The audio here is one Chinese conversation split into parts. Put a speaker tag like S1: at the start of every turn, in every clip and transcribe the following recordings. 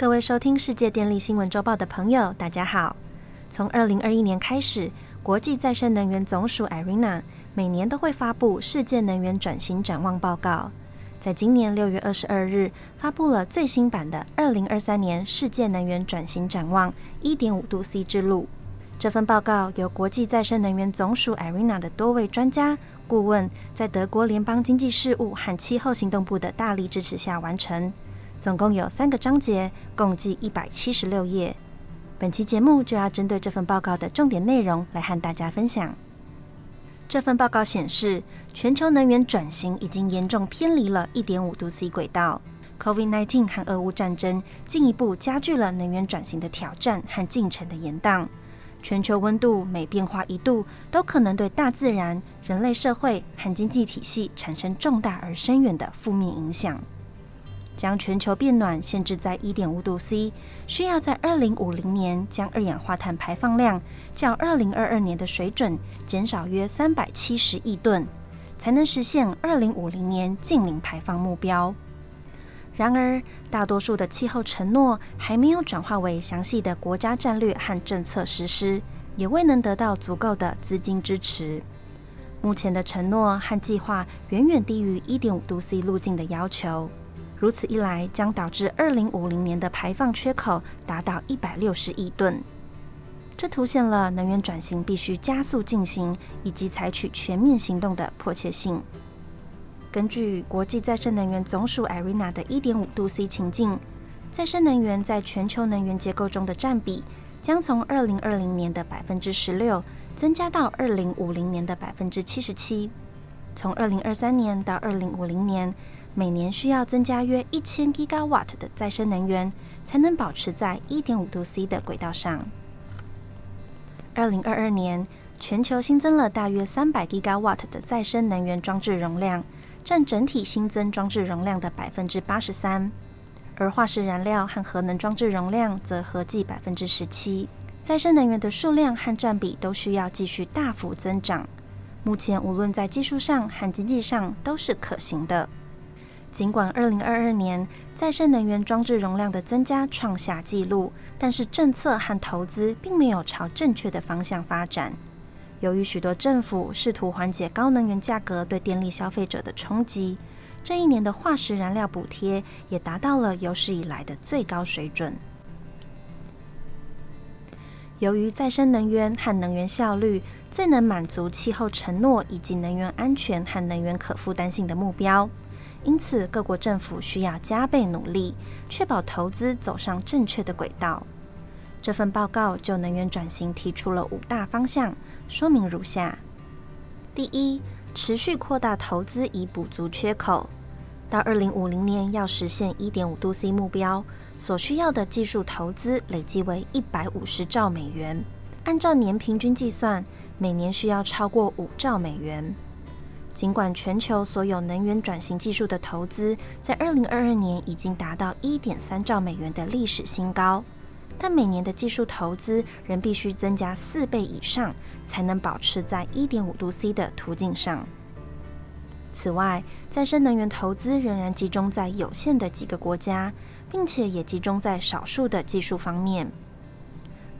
S1: 各位收听世界电力新闻周报的朋友，大家好。从二零二一年开始，国际再生能源总署 （IRENA） 每年都会发布世界能源转型展望报告。在今年六月二十二日，发布了最新版的二零二三年世界能源转型展望（一点五度 C 之路）。这份报告由国际再生能源总署 （IRENA） 的多位专家顾问，在德国联邦经济事务和气候行动部的大力支持下完成。总共有三个章节，共计一百七十六页。本期节目就要针对这份报告的重点内容来和大家分享。这份报告显示，全球能源转型已经严重偏离了一点五度 C 轨道。COVID-19 和俄乌战争进一步加剧了能源转型的挑战和进程的延宕。全球温度每变化一度，都可能对大自然、人类社会和经济体系产生重大而深远的负面影响。将全球变暖限制在一点五度 C，需要在二零五零年将二氧化碳排放量较二零二二年的水准减少约三百七十亿吨，才能实现二零五零年净零排放目标。然而，大多数的气候承诺还没有转化为详细的国家战略和政策实施，也未能得到足够的资金支持。目前的承诺和计划远远低于一点五度 C 路径的要求。如此一来，将导致二零五零年的排放缺口达到一百六十亿吨。这凸显了能源转型必须加速进行，以及采取全面行动的迫切性。根据国际再生能源总署 （IRENA） 的一点五度 C 情境，再生能源在全球能源结构中的占比将从二零二零年的百分之十六增加到二零五零年的百分之七十七。从二零二三年到二零五零年。每年需要增加约一千 gigawatt 的再生能源，才能保持在一点五度 C 的轨道上。二零二二年，全球新增了大约三百 gigawatt 的再生能源装置容量，占整体新增装置容量的百分之八十三。而化石燃料和核能装置容量则合计百分之十七。再生能源的数量和占比都需要继续大幅增长。目前，无论在技术上和经济上都是可行的。尽管2022年再生能源装置容量的增加创下纪录，但是政策和投资并没有朝正确的方向发展。由于许多政府试图缓解高能源价格对电力消费者的冲击，这一年的化石燃料补贴也达到了有史以来的最高水准。由于再生能源和能源效率最能满足气候承诺以及能源安全和能源可负担性的目标。因此，各国政府需要加倍努力，确保投资走上正确的轨道。这份报告就能源转型提出了五大方向，说明如下：第一，持续扩大投资以补足缺口。到二零五零年要实现一点五度 C 目标，所需要的技术投资累计为一百五十兆美元。按照年平均计算，每年需要超过五兆美元。尽管全球所有能源转型技术的投资在二零二二年已经达到一点三兆美元的历史新高，但每年的技术投资仍必须增加四倍以上，才能保持在一点五度 C 的途径上。此外，再生能源投资仍然集中在有限的几个国家，并且也集中在少数的技术方面。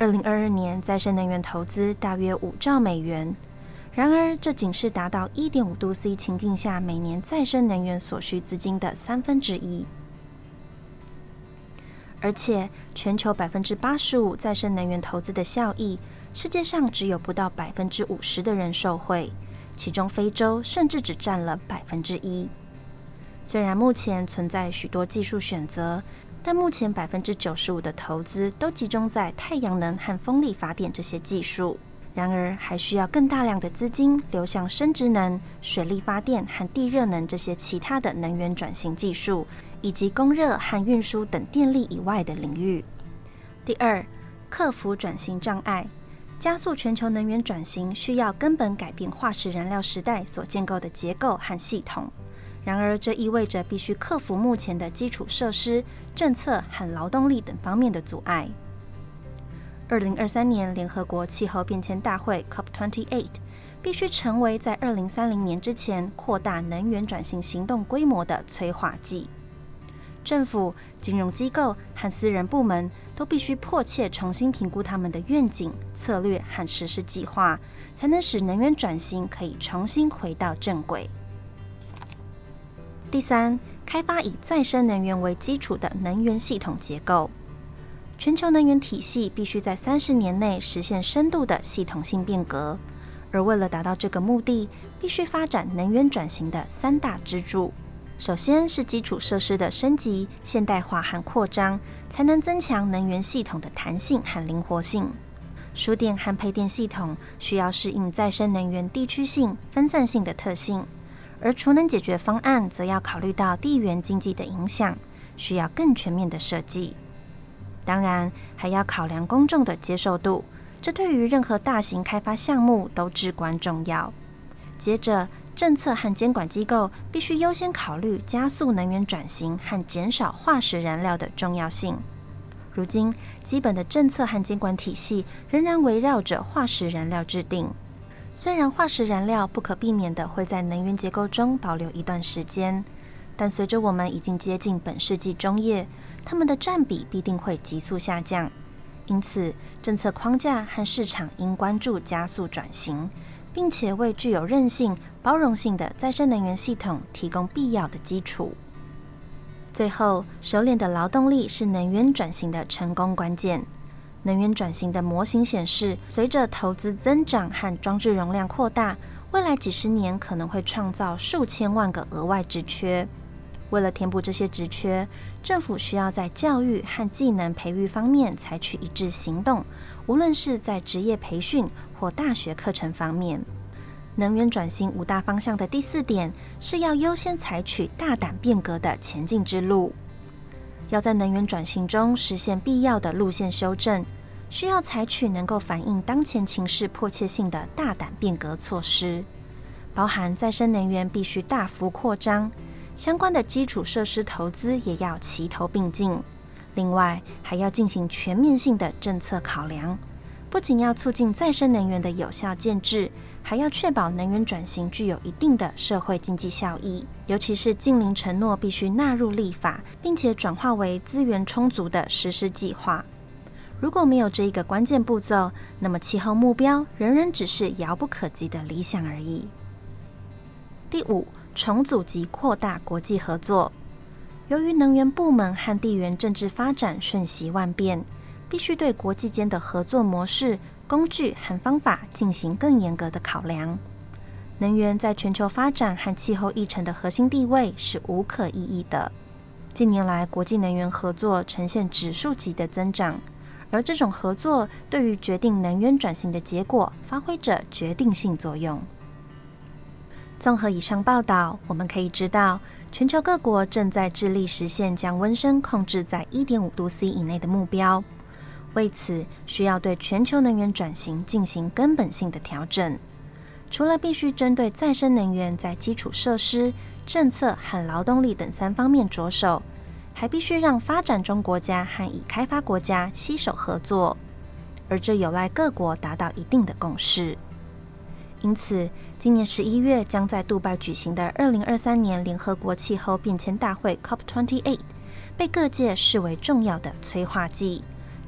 S1: 二零二二年再生能源投资大约五兆美元。然而，这仅是达到一点五度 C 情境下每年再生能源所需资金的三分之一。而且，全球百分之八十五再生能源投资的效益，世界上只有不到百分之五十的人受惠，其中非洲甚至只占了百分之一。虽然目前存在许多技术选择，但目前百分之九十五的投资都集中在太阳能和风力发电这些技术。然而，还需要更大量的资金流向生殖能、水力发电和地热能这些其他的能源转型技术，以及供热和运输等电力以外的领域。第二，克服转型障碍，加速全球能源转型需要根本改变化石燃料时代所建构的结构和系统。然而，这意味着必须克服目前的基础设施、政策和劳动力等方面的阻碍。二零二三年联合国气候变迁大会 （COP28） 必须成为在二零三零年之前扩大能源转型行动规模的催化剂。政府、金融机构和私人部门都必须迫切重新评估他们的愿景、策略和实施计划，才能使能源转型可以重新回到正轨。第三，开发以再生能源为基础的能源系统结构。全球能源体系必须在三十年内实现深度的系统性变革，而为了达到这个目的，必须发展能源转型的三大支柱。首先是基础设施的升级、现代化和扩张，才能增强能源系统的弹性和灵活性。输电和配电系统需要适应再生能源地区性、分散性的特性，而储能解决方案则要考虑到地缘经济的影响，需要更全面的设计。当然，还要考量公众的接受度，这对于任何大型开发项目都至关重要。接着，政策和监管机构必须优先考虑加速能源转型和减少化石燃料的重要性。如今，基本的政策和监管体系仍然围绕着化石燃料制定。虽然化石燃料不可避免的会在能源结构中保留一段时间，但随着我们已经接近本世纪中叶，它们的占比必定会急速下降。因此，政策框架和市场应关注加速转型。并且为具有韧性、包容性的再生能源系统提供必要的基础。最后，熟练的劳动力是能源转型的成功关键。能源转型的模型显示，随着投资增长和装置容量扩大，未来几十年可能会创造数千万个额外职缺。为了填补这些职缺，政府需要在教育和技能培育方面采取一致行动，无论是在职业培训或大学课程方面。能源转型五大方向的第四点是要优先采取大胆变革的前进之路。要在能源转型中实现必要的路线修正，需要采取能够反映当前情势迫切性的大胆变革措施，包含再生能源必须大幅扩张。相关的基础设施投资也要齐头并进，另外还要进行全面性的政策考量，不仅要促进再生能源的有效建制，还要确保能源转型具有一定的社会经济效益，尤其是近邻承诺必须纳入立法，并且转化为资源充足的实施计划。如果没有这一个关键步骤，那么气候目标仍然只是遥不可及的理想而已。第五。重组及扩大国际合作。由于能源部门和地缘政治发展瞬息万变，必须对国际间的合作模式、工具和方法进行更严格的考量。能源在全球发展和气候议程的核心地位是无可异议的。近年来，国际能源合作呈现指数级的增长，而这种合作对于决定能源转型的结果发挥着决定性作用。综合以上报道，我们可以知道，全球各国正在致力实现将温升控制在一点五度 C 以内的目标。为此，需要对全球能源转型进行根本性的调整。除了必须针对再生能源在基础设施、政策和劳动力等三方面着手，还必须让发展中国家和已开发国家携手合作，而这有赖各国达到一定的共识。因此，今年十一月将在杜拜举行的二零二三年联合国气候变迁大会 （COP28） 被各界视为重要的催化剂，